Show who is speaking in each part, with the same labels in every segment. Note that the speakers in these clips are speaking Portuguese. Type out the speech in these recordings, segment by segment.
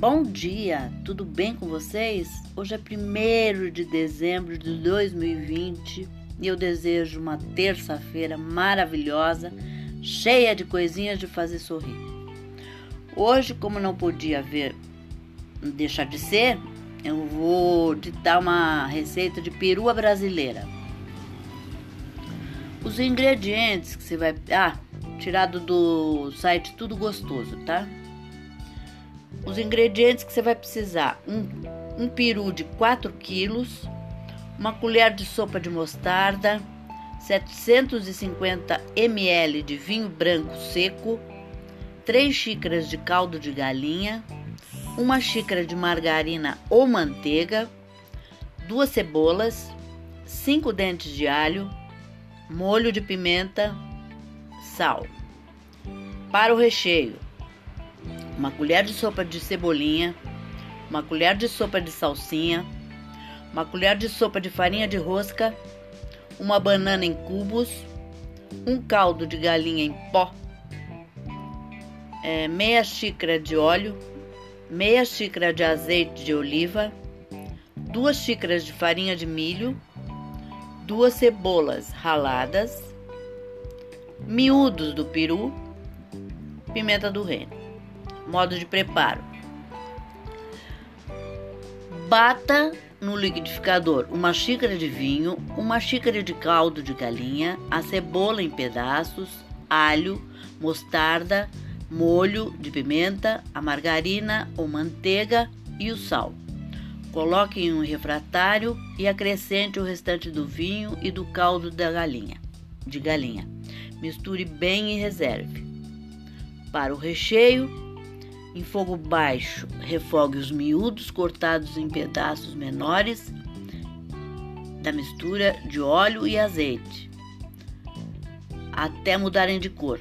Speaker 1: Bom dia, tudo bem com vocês? Hoje é 1 de dezembro de 2020 e eu desejo uma terça-feira maravilhosa, cheia de coisinhas de fazer sorrir. Hoje, como não podia ver, deixar de ser, eu vou ditar uma receita de perua brasileira. Os ingredientes que você vai. Ah, tirado do site Tudo Gostoso, tá? Os ingredientes que você vai precisar: um, um peru de 4 quilos, uma colher de sopa de mostarda, 750 ml de vinho branco seco, 3 xícaras de caldo de galinha, uma xícara de margarina ou manteiga, duas cebolas, 5 dentes de alho, molho de pimenta, sal. Para o recheio, uma colher de sopa de cebolinha, uma colher de sopa de salsinha, uma colher de sopa de farinha de rosca, uma banana em cubos, um caldo de galinha em pó, é, meia xícara de óleo, meia xícara de azeite de oliva, duas xícaras de farinha de milho, duas cebolas raladas, miúdos do peru, pimenta do reino. Modo de preparo: bata no liquidificador uma xícara de vinho, uma xícara de caldo de galinha, a cebola em pedaços, alho, mostarda, molho de pimenta, a margarina ou manteiga e o sal. Coloque em um refratário e acrescente o restante do vinho e do caldo da galinha, de galinha. Misture bem e reserve. Para o recheio, em fogo baixo, refogue os miúdos cortados em pedaços menores da mistura de óleo e azeite até mudarem de cor.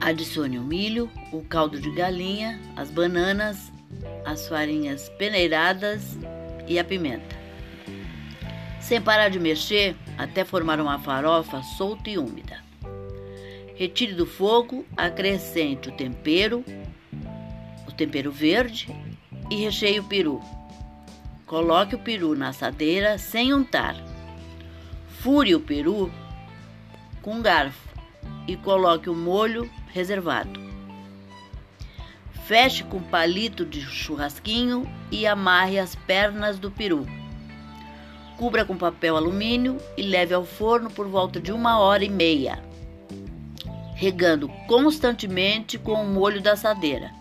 Speaker 1: Adicione o milho, o caldo de galinha, as bananas as farinhas peneiradas e a pimenta. Sem parar de mexer até formar uma farofa solta e úmida. Retire do fogo, acrescente o tempero, o tempero verde e recheie o peru. Coloque o peru na assadeira sem untar. Fure o peru com um garfo e coloque o molho reservado. Feche com palito de churrasquinho e amarre as pernas do peru. Cubra com papel alumínio e leve ao forno por volta de uma hora e meia, regando constantemente com o molho da assadeira.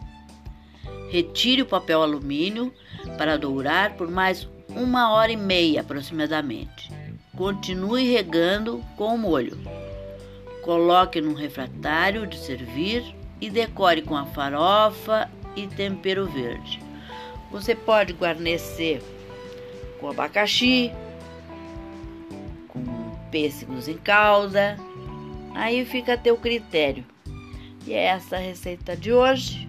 Speaker 1: Retire o papel alumínio para dourar por mais uma hora e meia aproximadamente. Continue regando com o molho. Coloque num refratário de servir e decore com a farofa e tempero verde. Você pode guarnecer com abacaxi, com pêssegos em calda, aí fica a teu critério. E é essa a receita de hoje.